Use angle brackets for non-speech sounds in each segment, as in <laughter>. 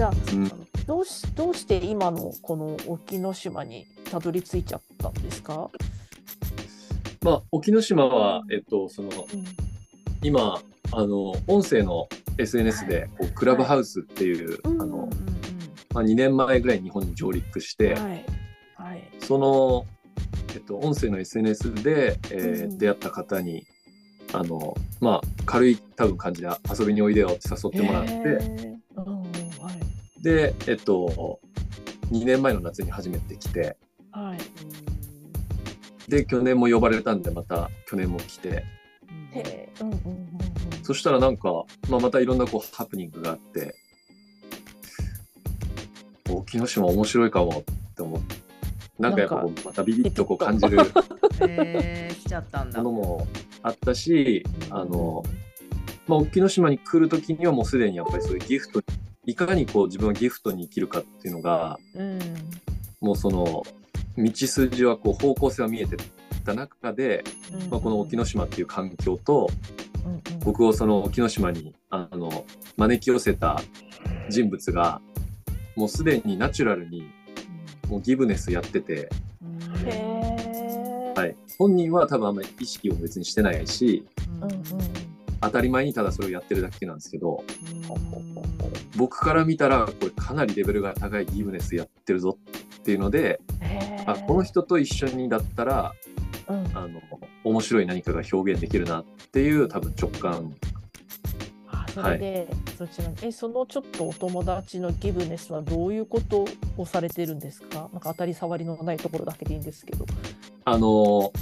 じゃあ、うんどうしどうして今のこの沖ノ島にたどり着いちゃったんですか、まあ、沖ノ島は、えっと、その、今、あの、音声の SNS で、こうクラブハウスっていう、うんあの、まあ、2年前ぐらいに日本に上陸して、はいはい。その、えっと、音声の SNS で、えーうん出会った方に、あの、まあ、軽い多分感じで遊びにおいでよって誘ってもらって、へー。うんうんはいで、えっと、2年前の夏に初めて来て、はい。で、去年も呼ばれたんで、また去年も来て、うんうんうんうん。そしたらなんか、まあ、またいろんなこうハプニングがあって、沖ノ島面白いかもって思って、なんかやっぱこうまたビビッとこう感じる。えー、来ちゃったんだ。ものもあったし、あの、まあ、沖ノ島に来る時にはもうすでにやっぱりそういうギフト、いかにこう自分はギフトに生きるかっていうのが、うんもうその道筋はこう方向性は見えてた中で、まあ、この沖ノ島っていう環境と、うんうん。僕をその沖ノ島にあの招き寄せた人物がもうすでにナチュラルにもうギブネスやってて、はい、本人は多分あんまり意識を別にしてないしうんうん当たり前にただそれをやってるだけなんですけど僕から見たらこれかなりレベルが高いギブネスやってるぞっていうのであこの人と一緒にだったらうん。あの面白い何かが表現できるなっていう多分直感。あそれで、そちらにえそのちょっとお友達のギブネスはどういうことをされてるんですか？なんか当たり障りのないところだけでいいんですけど。あの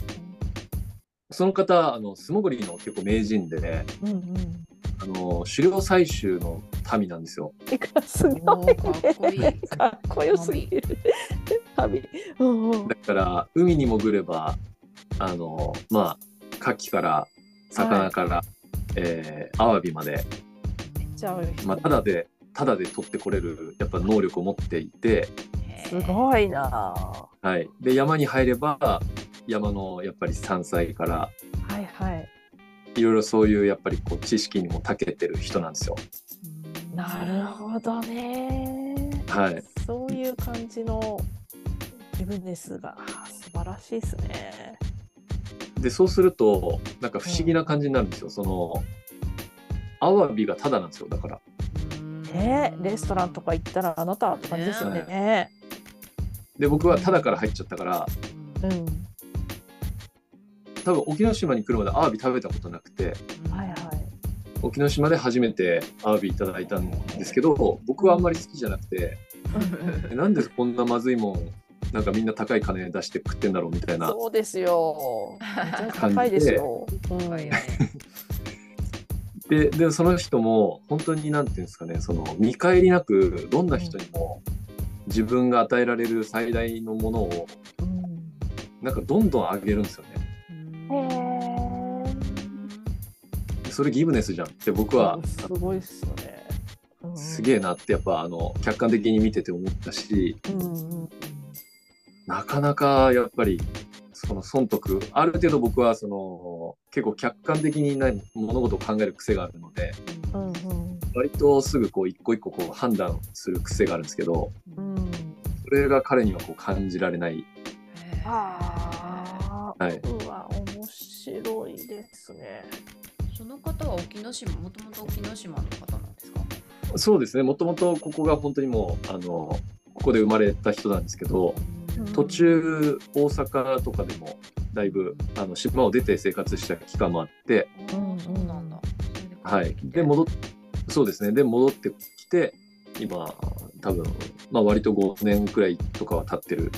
その方あの素潜りの結構名人で、ね、うんうん。あの狩猟採集の民なんですよ。えかすごい、ね、かっこいい <laughs> かっこよすぎる。だから海に潜ればあのまあ牡蠣から魚から、えーアワビまで、まあ、ただでただで取ってこれるやっぱ能力を持っていて、すごいなぁ。はい、で山に入れば山のやっぱり山菜からはいはい。いろいろそういうやっぱりこう知識にも長けてる人なんですよ。なるほどね。はい、そういう感じのギブネスが素晴らしいですね。でそうするとなんか不思議な感じになるんですよ。そのアワビがタダなんですよだから。ねレストランとか行ったらあなたって感じですよね。ねで僕はタダから入っちゃったからうん。多分沖ノ島に来るまでアワビ食べたことなくてはいはい。沖ノ島で初めてアワビいただいたんですけど僕はあんまり好きじゃなくてえなんでこんなまずいもんなんかみんな高い金出して食ってんだろうみたいなそうですよ。高いですよ。うん高いよねででその人も本当になんていうんですかねその見返りなくどんな人にも自分が与えられる最大のものをうんなんかどんどん上げるんですよね。でそれギブネスじゃんって僕は。すごいっすよね。うん。すげえなってやっぱあの客観的に見てて思ったしうんうんなかなかやっぱりその損得ある程度僕はその結構客観的にな物事を考える癖があるのでうんうん。割とすぐこう一個一個こう判断する癖があるんですけどうん。それが彼にはこう感じられない。はい。うわですね。その方は沖ノ島もともと沖ノ島の方なんですか？そうですね。もともとここが本当にもうあのここで生まれた人なんですけど途中大阪とかでもだいぶあの島を出て生活した期間もあってうんそうなんだ。はい。で戻っそうですね。で戻ってきて今多分、まあ、割と5年くらいとかは経ってる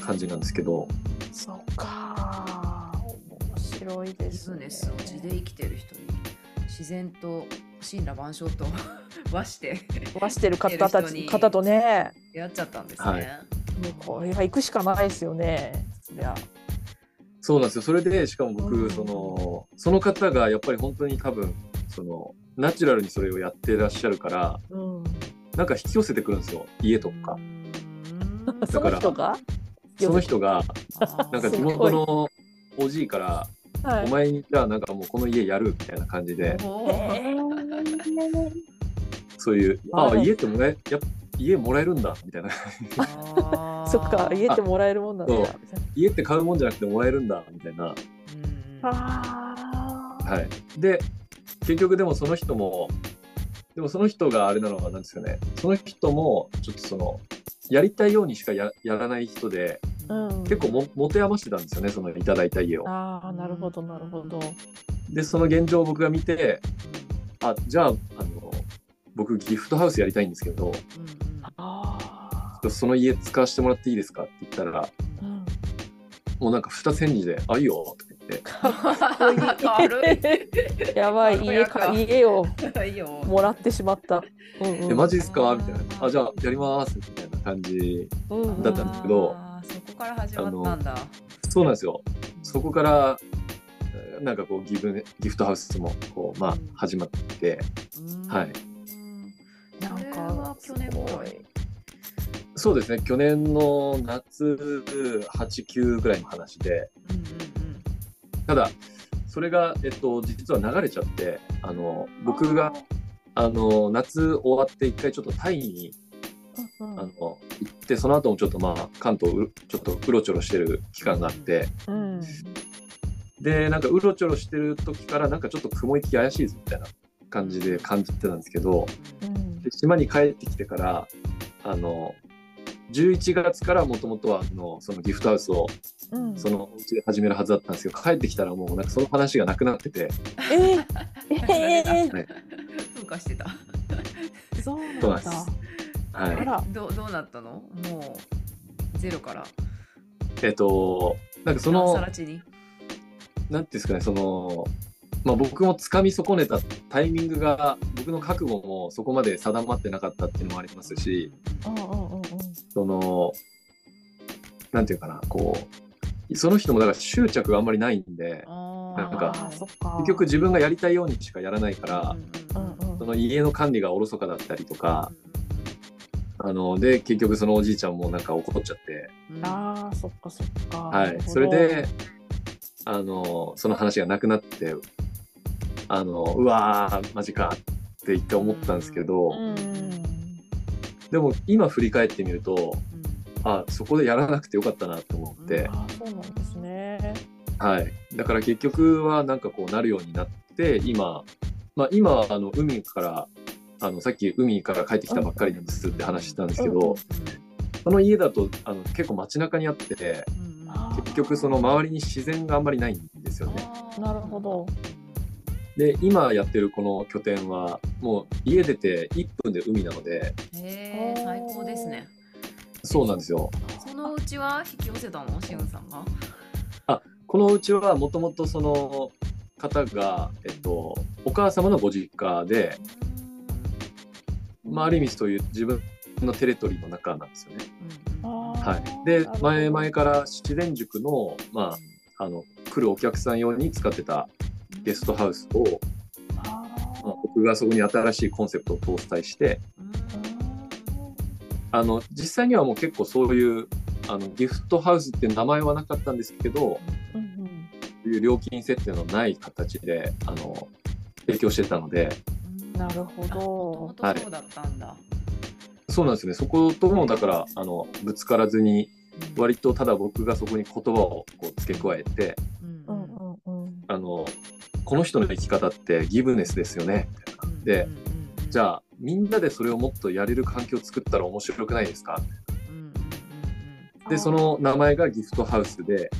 感じなんですけど。そっか。面白いでビすね。ジネスを地で生きてる人に自然と神羅万象と和して飛してる方たち方とね、やっちゃったんですはいね。もうこれは行くしかないですよね。そりゃ。そうなんですよそれでしかも僕、うんそのその方がやっぱり本当に多分そのナチュラルにそれをやってらっしゃるからうん。なんか引き寄せてくるんですよ家とか。その人が？その人がなんか地元すのおじいから「はい。お前にじゃあなんかもうこの家やる」みたいな感じで。<laughs> そういうあああでも。家ってもらえや家もらえるんだみたいな。<laughs> そっか家ってもらえるもんなんだ。家って買うもんじゃなくてもらえるんだみたいな。はい。で結局でもその人もでもその人があれなのは何ですかね。その人もちょっとそのやりたいようにしかややらない人でうん結構も持て余してたんですよねそのいただいた家を。ああなるほどなるほど。でその現状を僕が見てあじゃああの僕ギフトハウスやりたいんですけどうんうん。あその家使わせてもらっていいですかって言ったらあうん。もうなんか二千字で「あいいよ」とか言って。<laughs> やばい家かか家を <laughs> いいよ。もらってしまった。うん「うん。えマジっすか?」みたいな「あじゃあやります」みたいな感じうんだったんですけどあーそこから始まったんだ。そうなんですよ。そこからえーなんかこうギブギフトハウスもこうまあ始まってうん。はい。なんかは去年ぐらい？そうですね。去年の夏89ぐらいの話で。うんうんただそれが、えっと、実は流れちゃってあの僕があの夏終わって一回ちょっとタイにうん。あの行ってその後もちょっとまあ関東うちょっとうろちょろしてる期間があって。うんでなんかうろちょろしてる時からなんかちょっと雲行き怪しいぞみたいな感じで感じてたんですけどうん。で島に帰ってきてからあの11月からもともとはあのそのギフトハウスをうん。そのお家で始めるはずだったんですけど帰ってきたらもうなんかその話がなくなってて。えー、え <laughs> ー、<laughs> 風化してた。そうそうなんだ。なんですはい。あら。どうどうなったの？もうゼロから。えっとなんかそなのなんていうんですかね、その、まあ、僕も掴み損ねたタイミングが、僕の覚悟もそこまで定まってなかったっていうのもありますし、うんうんうんうん。その、なんていうかな、こう、その人もだから執着があんまりないんで、あなんかあーそっか。結局自分がやりたいようにしかやらないから、うんうんその家の管理がおろそかだったりとか、あの、で、結局そのおじいちゃんもなんか怒っちゃって、ああそっかそっか。はい、それで、あの、その話がなくなって、あの、うわー、マジかって一回思ったんですけど、うんでも今振り返ってみると、あ、そこでやらなくてよかったなって思って、あーそうなんですね。はい。だから結局はなんかこうなるようになって、今、まあ今はあの海から、あのさっき海から帰ってきたばっかりなんですって話したんですけうんど、その家だとあの結構街中にあって、結局その周りに自然があんまりないんですよね。なるほど。で今やってるこの拠点はもう家出て1分で海なのでへえ最高ですね。そうなんですよ。そのうちは引き寄せたの？しゅんさんが？このうちはもともとその方が、えっと、お母様のご実家で、まあ、ある意味そういう自分のテレトリーの中なんですよね。あはい、ーで前々から自然塾の,、まあ、あの来るお客さん用に使ってたゲストハウスを、あまあ、僕がそこに新しいコンセプトを搭載してあの実際にはもう結構そういうあのギフトハウスっていう名前はなかったんですけどーうんうん。いう料金設定のない形であの提供してたのでなるほど。もともとそうだったんだ、そうなんですね。そこともだからあのぶつからずに割とただ僕がそこに言葉をこう付け加えてうんうんうん。うんあのこの人の生き方ってギブネスですよね。みたいなでじゃあみんなでそれをもっとやれる環境を作ったら面白くないですか？でその名前がギフトハウスで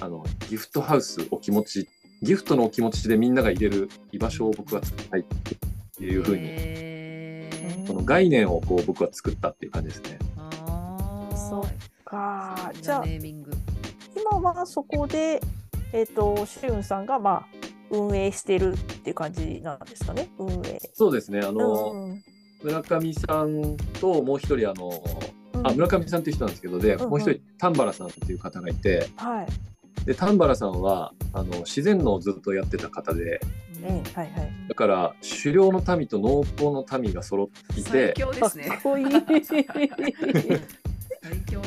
あのギフトハウスお気持ちギフトのお気持ちでみんなが入れる居場所を僕は作りたいっていうふうににその概念をこう僕は作ったっていう感じですね。そっか。じゃあネーミング。今はそこでえっ、としゅんさんがまあ運営してるっていう感じなんですかね？運営。そうですね。あの、うん村上さんともう一人あの、うん。あ村上さんっていう人なんですけどで、うんうんもう一人丹原さんっていう方がいてはいで丹原さんはあの自然農をずっとやってた方でええはいはい。だから狩猟の民と農耕の民が揃ってい最て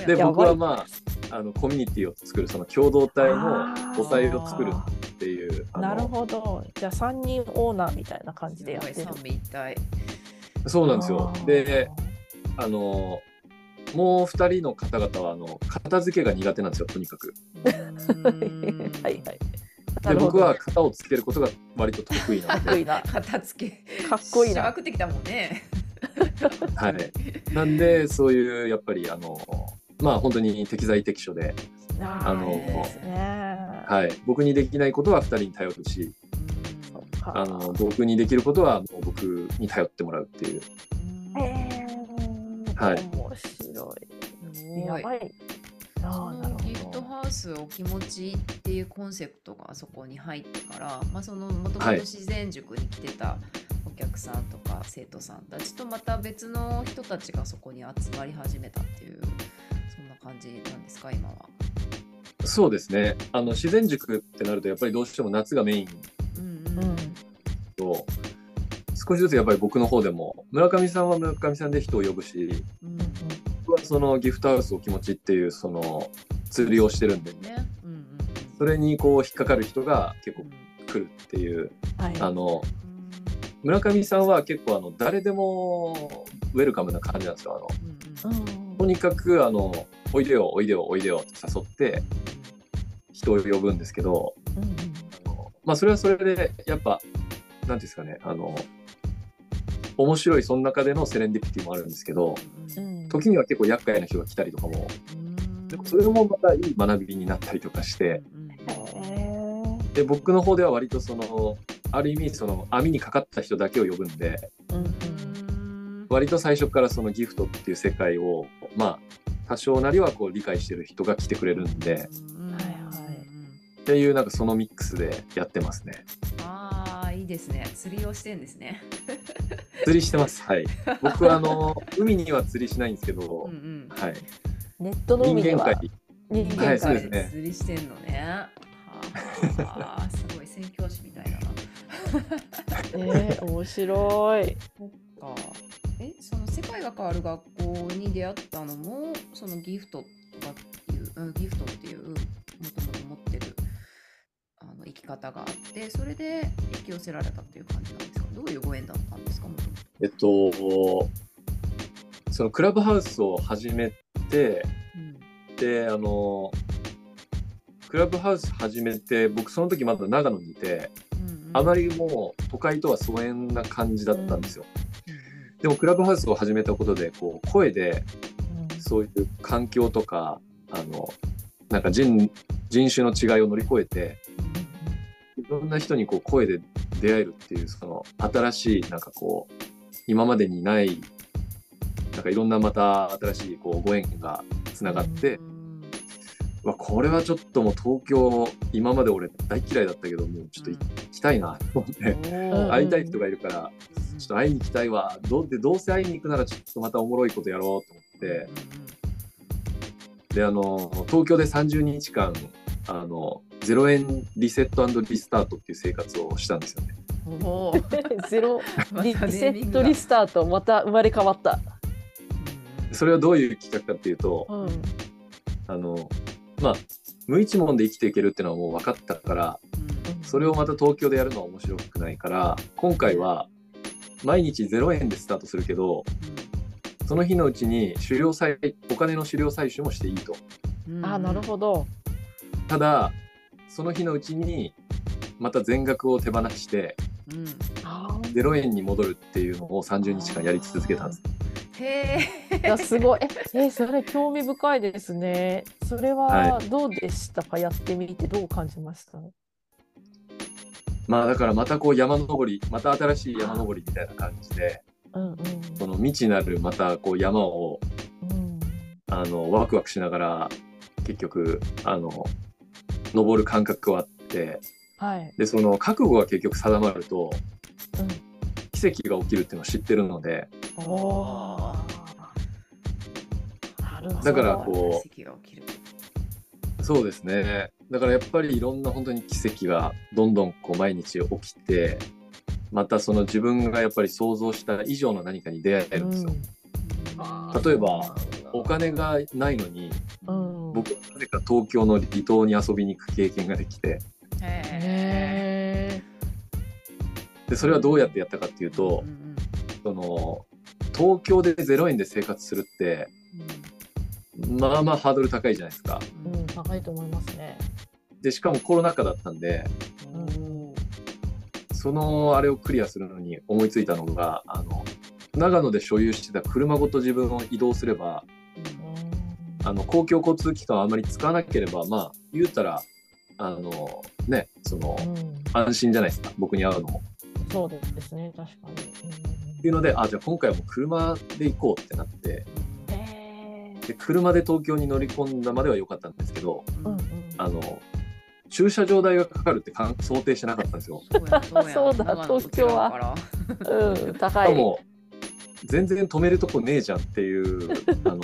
で僕はまああのコミュニティを作るその共同体の母体を作るっていうなるほど。じゃあ3人オーナーみたいな感じでやってる。すごい三位一体そうなんですよ。であのもう2人の方々はあの片付けが苦手なんですよとにかくうん <laughs> はいはい。で僕は型をつけることが割と得意なので、かっこいいな。片付けかっこいいな。くってきたもんね。はい、なんでそういうやっぱりあのまあ本当に適材適所で、あのですね。はい、僕にできないことは2人に頼るしあの僕にできることはもう僕に頼ってもらうっていうはい面白い。すごいやばい。あそ。のギフトハウスお気持ちっていうコンセプトがそこに入ってから、まあ、そのもともとはい自然塾に来てたお客さんとか生徒さんたちとまた別の人たちがそこに集まり始めたっていうそんな感じなんですか今は。そうですねあの自然塾ってなるとやっぱりどうしても夏がメインうんうん。と少しずつやっぱり僕の方でも村上さんは村上さんで人を呼ぶしうん僕はそのギフトハウスお気持ちっていうその釣りをしてるんで。ね。うんうんそれにこう引っかかる人が結構うん来るっていう。はい。あの村上さんは結構あの誰でもウェルカムな感じなんですよ。あの。うんうん。うんとにかくあのおいでよおいでよおいでよって誘って人を呼ぶんですけどうんうん。あのまあそれはそれでやっぱ何ていうんですかねあの面白いその中でのセレンディピティもあるんですけどうん。時には結構厄介な人が来たりとかもうん。でもそれもまたいい学びになったりとかしてで僕の方では割とそのある意味その網にかかった人だけを呼ぶんで割と最初からそのギフトっていう世界をまあ多少なりはこう理解してる人が来てくれるんでっていうなんかそのミックスでやってますね。ああいいですね。釣りをしてんですね。釣りしてますはい僕はあの <laughs> 海には釣りしないんですけど、うんうんはいネットの人海では間界人間はいそう界ですね釣りしてんのね。はあはあ、すごい宣教師みたいだな。えー、面白い。そっか。え、その世界が変わる学校に出会ったのも、そのギフトとかっていう、うん、ギフトっていう、もともと持ってるあの生き方があって、それで引き寄せられたっていう感じなんですか？どういうご縁だったんですか？もともと。えっとそのクラブハウスを始めてであのクラブハウス始めて僕その時まだ長野にいてあまり、りもう都会とは疎遠な感じだったんですよ、うんうん。でもクラブハウスを始めたことでこう声でうん。そういう環境とかあのなんか人人種の違いを乗り越えていろんな人にこう声で出会えるっていうその新しいなんかこう今までにないなんかいろんなまた新しいこうご縁がつながって、うん。うわこれはちょっともう東京今まで俺大嫌いだったけどもうちょっと行きたいなと思って、会いたい人がいるからちょっと会いに行きたいわ。どうでどうせ会いに行くならちょっとまたおもろいことやろうと思って。であの東京で30日間あの0円リセットリスタートっていう生活をしたんですよね。うんうんおー。<laughs> ゼロ。<laughs> リセットリスタートまた生まれ変わった。それはどういう企画かっていうとうん。あのまあ無一文で生きていけるっていうのはもう分かったからそれをまた東京でやるのは面白くないから今回は毎日0円でスタートするけどその日のうちに狩猟採お金の狩猟採取もしていいと。あなるほど。ただその日のうちにまた全額を手放してど、うん。あ0円に戻るっていうのを30日間やり続けたんです。へえ。ーすごい。え、え、それ興味深いですね。それははどうでした？か、やってみてどう感じました？まあだからまたこう山登りまた新しい山登りみたいな感じでうんうん。その未知なるまたこう山をうん。あのワクワクしながら結局あの登る感覚はあってはい。でその覚悟が結局定まるとうん奇跡が起きるっていうのを知ってるのでおーなるほど。だからこ奇跡が起きる。そうですねだからやっぱりいろんな本当に奇跡がどんどんこう毎日起きてまたその自分がやっぱり想像した以上の何かに出会えるんですよ。例えばお金がないのにうん、僕はなぜか東京の離島に遊びに行く経験ができてへへでそれはどうやってやったかっていうとうんその東京で0円で生活するってまあまあハードル高いじゃないですか。うん、高いと思いますね。でしかもコロナ禍だったんでうんそのあれをクリアするのに思いついたのがあの長野で所有してた車ごと自分を移動すればあの公共交通機関をあまり使わなければまあ言うたらあのねそのうん、うん安心じゃないですか僕に会うのも。そうですね、確かに。っていうのであじゃあ今回はもう車で行こうってなってうん、へで車で東京に乗り込んだまでは良かったんですけどーうんうん、あの駐車場代がかかるってかん想定してなかったんですよ。そう <laughs> だ長野と違うからうん、し高い。かも全然止めるとこねえじゃんっていうあの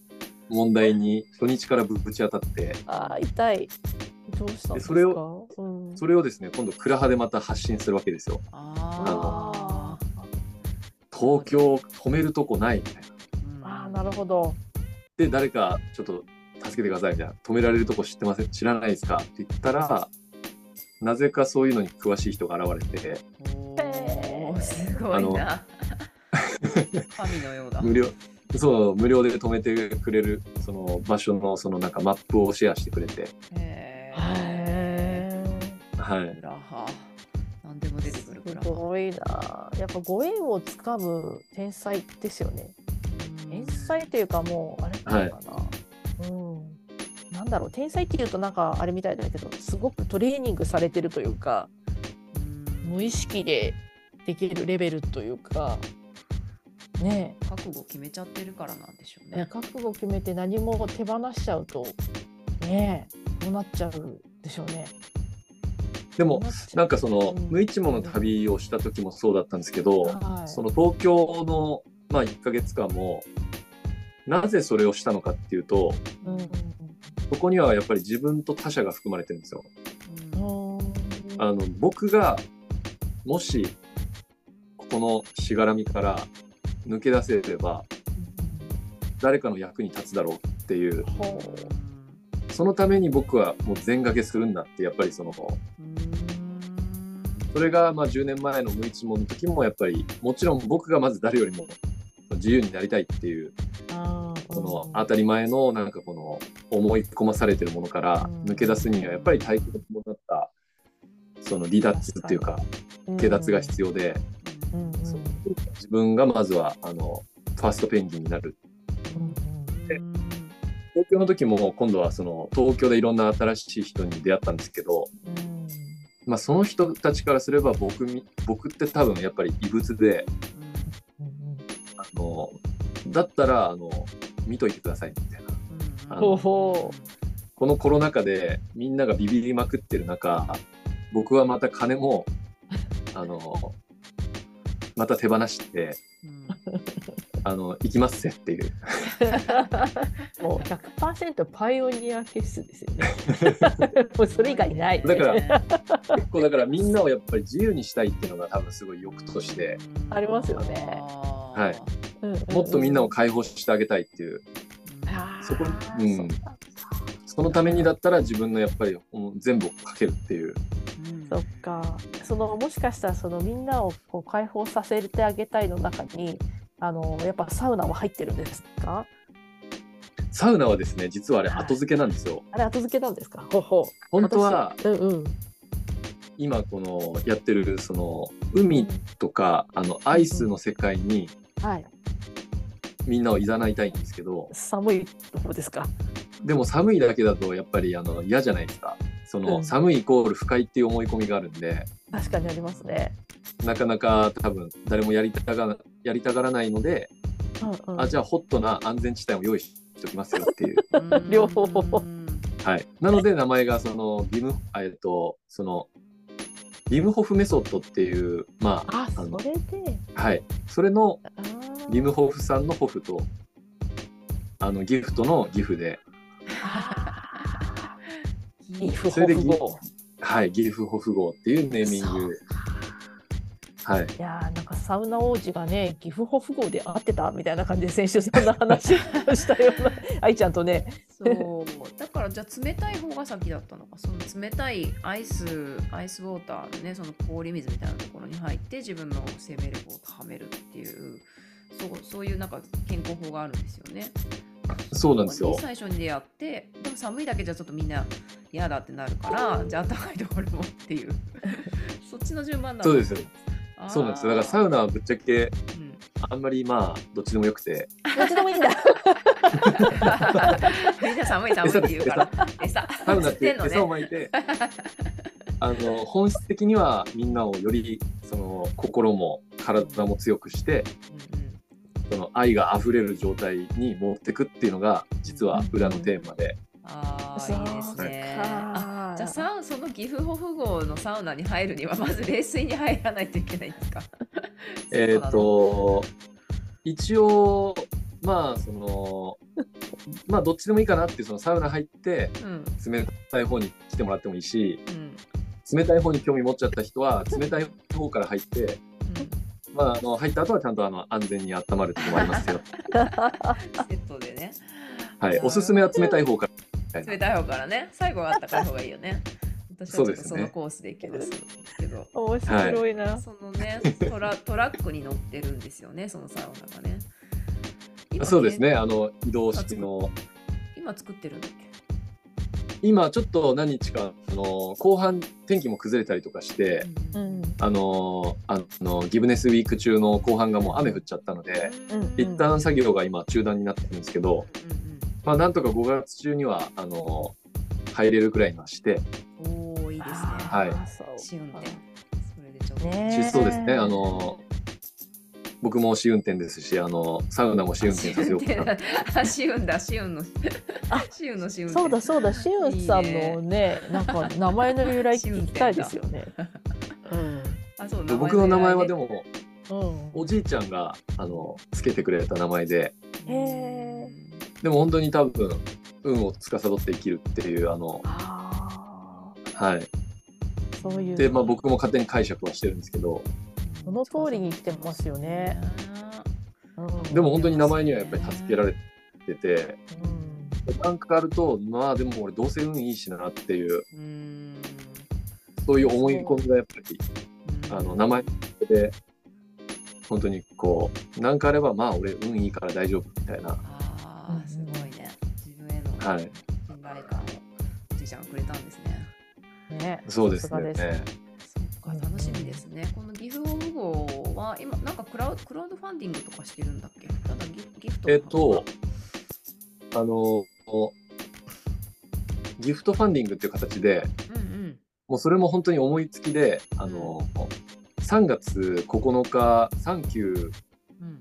<laughs> 問題に初日からぶち当たってあー痛い。どうしたんですか？でそれを、うん、それをですね今度クラハでまた発信するわけですよ。あ東京止めるとこないみたいな。ーあーなるほど。で誰かちょっと助けてくださいみたいな。止められるとこ知ってません？知らないですか？って言ったらなぜかそういうのに詳しい人が現れて。おーすごいな。<laughs> 神のようだ。無料そう無料で止めてくれるその場所のそのなんかマップをシェアしてくれて。へへーはいー。ラハ。なんでも出てくるすクラハ。ごいな。やっぱご縁をつかむ天才ですよね。天才というかもうあれなのかな。うん。なんだろう天才っていうとなんかあれみたいだけどすごくトレーニングされてるというかうん無意識でできるレベルというかね覚悟決めちゃってるからなんでしょうえね。覚悟決めて何も手放しちゃうとねえどうなっちゃうでしょうね。でもなんかそのうん。無一文の旅をした時もそうだったんですけど、はい。その東京の、まあ、1ヶ月間もなぜそれをしたのかっていうとうん。うんそこにはやっぱり自分と他者が含まれてるんですよ。うん。うんあの僕がもしここのしがらみから抜け出せれば誰かの役に立つだろうっていう。ほそのために僕はもう全掛けするんだってやっぱりそのそれがまあ10年前の無一文の時もやっぱりもちろん僕がまず誰よりも自由になりたいっていうそのうん。当たり前のなんかこの思い込まされてるものから抜け出すにはやっぱり対極に伴ったその離脱っていうか下脱が必要で自分がまずはあのファーストペンギンになる。うん東京の時も今度はその東京でいろんな新しい人に出会ったんですけど、うんまあ、その人たちからすれば僕み僕って多分やっぱり異物でうんあのだったらあの見といてくださいみたいな。このコロナ禍でみんながビビりまくってる中僕はまた金もあのまた手放してあの行きますぜっていう。<laughs> もう100%パイオニアケースですよね。<laughs> もうそれ以外ない。だから結構だからみんなをやっぱり自由にしたいっていうのが多分すごい欲として。ありますよね。はい。うんうんうん。もっとみんなを解放してあげたいっていう。そこにうん。そのためにだったら自分のやっぱり全部をかけるっていう。そっか。そのもしかしたらそのみんなをこう解放させてあげたいの中にあのやっぱサウナは入ってるんですか？サウナはですね実はあれ後付けなんですよあれ後付けなんですか？ほうほう。本当は私うんうん。今このやってるその海とかあのアイスの世界にはい。みんなをいざないたいんですけど寒いところですか？でも寒いだけだとやっぱりあの嫌じゃないですかその、うん寒いイコール不快っていう思い込みがあるんで確かにありますね。なかなか多分誰もやりたがやりたがらないので、うんうん。あじゃあホットな安全地帯を用意しておきますよっていう両方 <laughs> はいなので名前がそのビムあえっとそのビムホフメソッドっていうまああのれで。はいそれのビムホフさんのホフとあのギフトのギフでそれでギホフ号。はいギフホフ号っていうネーミング。はい。いやーなんかサウナ王子がねギフホフ号で会ってたみたいな感じで先週そんな話をしたような。<laughs> 愛ちゃんとね。そう。だからじゃあ冷たい方が先だったのか。その冷たいアイスアイスウォーターのねその氷水みたいなところに入って自分の生命力を高めるっていうそうそういうなんか健康法があるんですよね。そうなんですよ。最初に出会ってでも寒いだけじゃちょっとみんな嫌だってなるからじゃあ暖かいところもっていう <laughs> そっちの順番なんそうですよ。そうなんですよ。だからサウナはぶっちゃけ、うん、あんまりまあどっちでもよくて。どっちでもいいんだ。みんな寒い寒いって言うから餌サウナって餌をまいて。あの本質的にはみんなをよりその心も体も強くして、うんうんその愛が溢れる状態に持ってくっていうのが実は裏のテーマで。ああいいですね。あじゃあサウその岐阜保府号のサウナに入るにはまず冷水に入らないといけないんですか？<laughs> えっと一応まあその <laughs> まあどっちでもいいかなってそのサウナ入って、冷たい方に来てもらってもいいし、うん、冷たい方に興味持っちゃった人は冷たい方から入って、うんまあ、あの入った後はちゃんとあの安全に温まるとこもありますよ。セットでね。はい、おすすめは冷たい方から。冷たい方からね、最後はあったかい方がいいよね。私はそのコースで行きますけど。面白いな、はい、そのねトラ、トラックに乗ってるんですよね、そのサウナがね。ねそうですね、あの移動式の。今作ってるんだっけ？今ちょっと何日かあの後半天気も崩れたりとかして、うん、あのあのギブネスウィーク中の後半がもう雨降っちゃったので、うん、一旦作業が今中断になってるんですけど、うんまあ、なんとか5月中にはあの入れるくらいにはして。おいいですね。はい。試運転。それでちょっと。ね、そうですね。あの僕も試運転ですし、あのサウナも試運転させようかな。試運だ、試運の。試運の試運そうだそうだ、試運さんのね、なんか名前の由来聞きたいですよね。うん。あ、そう僕の名前はでも、うん、おじいちゃんがあのつけてくれた名前で。でも本当に多分運を司って生きるっていうあの。あはい。そういう。で、まあ僕も勝手に解釈はしてるんですけど。その通りに来てますよね。でも本当に名前にはやっぱり助けられてて、うん、なんかあるとまあでも俺どうせ運いいしなっていう、うん、そういう思い込みがやっぱり、あの名前で本当にこう何かあればまあ俺運いいから大丈夫みたいな。あすごいね自分への信頼感をおじいちゃんくれたんですね。ねそうですね。か楽しみですね。この岐阜オフ号は今なんかクラウクラウドファンディングとかしてるんだっけ？ただギギフトえっとあのギフトファンディングっていう形で、うんうん、もうそれも本当に思いつきであの、うん、3月9日サンキュー、うん、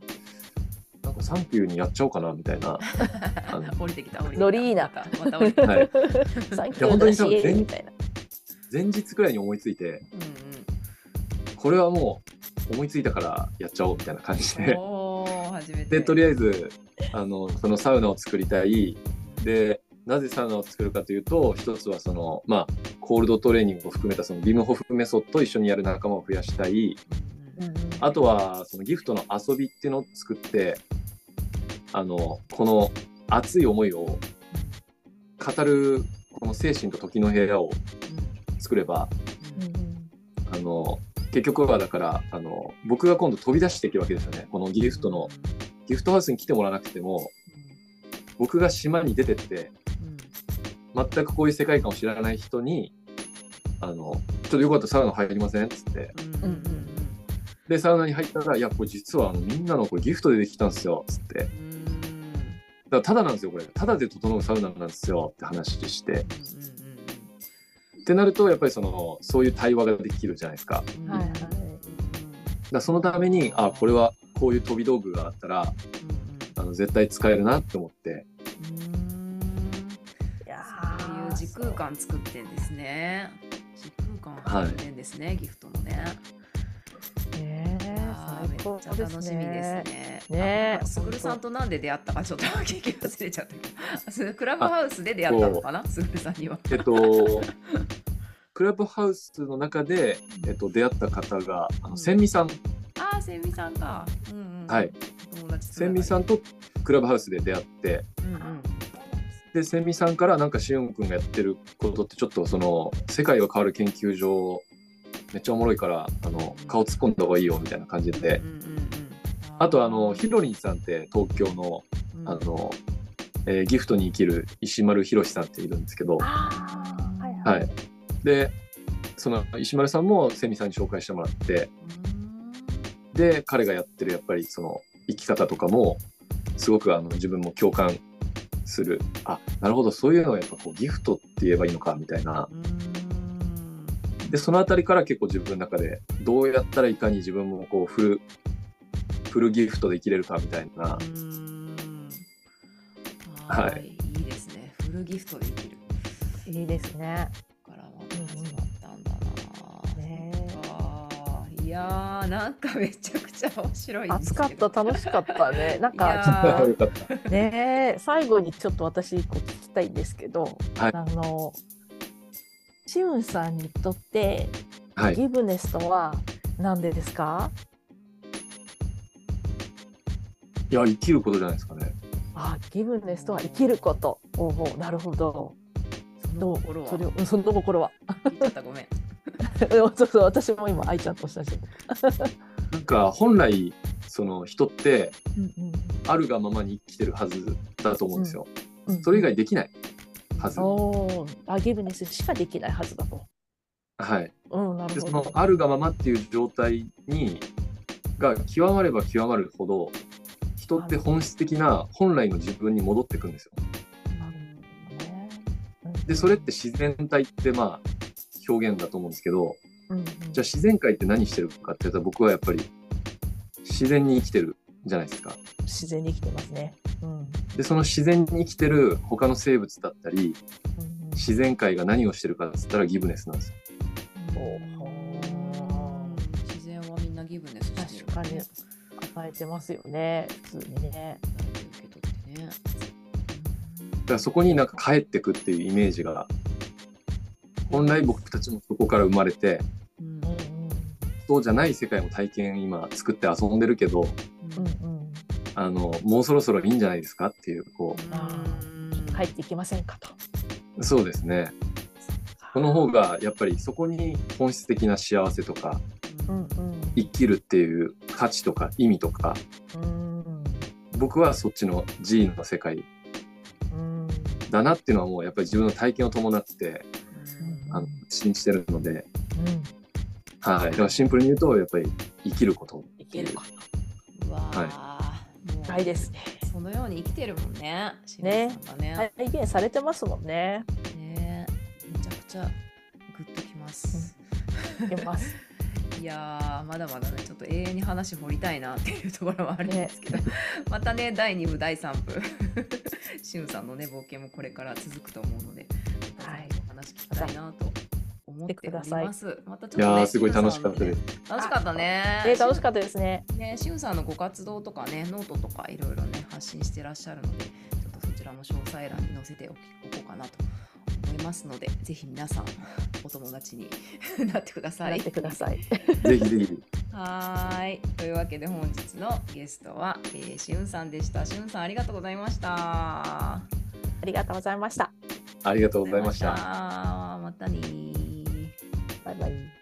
なんかサンキューにやっちゃおうかなみたいな。<laughs> 降りてきた降りてきた。ノリーナ。また降りてきた。<laughs> はい、サンキューいな。前日くらいに思いついて、うんうん、これはもう思いついたからやっちゃおうみたいな感じで。でとりあえずあのそのサウナを作りたい。でなぜサウナを作るかというと一つはそのまあコールドトレーニングを含めたそのビムホフメソッドと一緒にやる仲間を増やしたい、あとはそのギフトの遊びっていうのを作ってあのこの熱い思いを語るこの精神と時の部屋を作れば、うん、あの結局はだからあの僕が今度飛び出していくわけですよね。このギフトのギフトハウスに来てもらわなくても僕が島に出てって、全くこういう世界観を知らない人にあのちょっとよかったらサウナ入りませんっつって、でサウナに入ったら「いやこれ実はあのみんなのこれギフトでできたんですよ」っつって。だからただなんですよこれ。ただで整うサウナなんですよって話して、ってなるとやっぱりそのそういう対話ができるじゃないですか。はいはい、だそのためにあこれはこういう飛び道具があったら、あの絶対使えるなって思って。いやそういう時空間作ってんですね。時空間作ってんですね、はい、ギフトもね。ねめっちゃ楽しみですね。ねすぐるさんとなんで出会った？かちょっと <laughs> 聞き忘れちゃった。けど、クラブハウスで出会ったのかな、すぐるさんには。えっと、<laughs> クラブハウスの中で、えっと、出会った方が、あの、千美さん。ああ、千美さんか。うんうん、はい。千美さんとクラブハウスで出会って、うんうん、で、千美さんからなんかしおんくんがやってることってちょっとその世界が変わる研究所めっちゃおもろいからあの顔突っ込んだ方がいいよみたいな感じで、あとあのヒロリンさんって東京のあの、えー、ギフトに生きる石丸宏さんっているんですけど、はいはい、でその石丸さんもセミさんに紹介してもらって。で彼がやってるやっぱりその生き方とかもすごくあの自分も共感する。あなるほどそういうのはやっぱこうギフトって言えばいいのかみたいな。でその辺りから結構自分の中でどうやったらいかに自分もこうフルフルギフトで生きれるかみたいな。はい、いいですね。フルギフトで生きる。いいですね。からは始まったんだな。ねいやーなんかめちゃくちゃ面白い暑かった楽しかったね。<laughs> なんかちょ <laughs> っとね最後にちょっと私一個聞きたいんですけど、はい、あのシウンさんにとって、はい、ギブネスとは何でですか？いや生きることじゃないですかね。あギブネスとは生きること。おおなるほど。どう？それを <laughs> その心は？ごめん。<laughs> そうそう私も今愛ちゃんとしたし。<laughs> なんか本来その人って、あるがままに生きてるはずだと思うんですよ。うんうん、それ以外できないはず。おあギブネスしかできないはずだと。はい。うん、なるほど。そのあるがままっていう状態にが極まれば極まるほど人って本質的な本来の自分に戻っていくんですよ。でそれって自然体ってまあ表現だと思うんですけど、うんうん、じゃあ自然界って何してるかって言ったら僕はやっぱり自然に生きてるじゃないですか。自然に生きてますね。うん、でその自然に生きてる他の生物だったり、うんうん、自然界が何をしてるかっつったらギブネスなんですよ。自然はみんなギブネスしてる、ね、確かに。与えてますよね。普通にね。受け取ってね。だからそこになんか帰ってくっていうイメージが本来僕たちもそこから生まれて、うん、そうじゃない世界も体験今作って遊んでるけど、うん、あのもうそろそろいいんじゃないですかっていうこう。帰っていきませんかと。そうですね。その方がやっぱりそこに本質的な幸せとか、うんうん、生きるっていう価値とか意味とか、うん、僕はそっちの G の世界だなっていうのはもうやっぱり自分の体験を伴ってあの信じてるので、うん、はい、だからシンプルに言うとやっぱり生きること生きること。わはい深いですね。そのように生きてるもんね。ね。ね。体現されてますもんね。ね。めちゃくちゃグッときます、うん、きます。<laughs> いやまだまだねちょっと永遠に話掘りたいなっていうところはあるんですけど、ね、またね第2部第3部。しゅんさんのね冒険もこれから続くと思うので、はい、お話聞きたいなと思っております。またちょっと、ね、いやすごい楽しかったです。楽しかったね。えー、楽しかったですね。ね、しゅんさんのご活動とかね、ノートとかいろいろね発信してらっしゃるので、ちょっとそちらも詳細欄に載せておこうかなと思いますので、ぜひ皆さんお友達になってください。なってください。ぜひぜひ。はい。というわけで本日のゲストは、えー、しゅんさんでした。しゅんさんありがとうございました。ありがとうございました。ありがとうございました。またねバイバイ。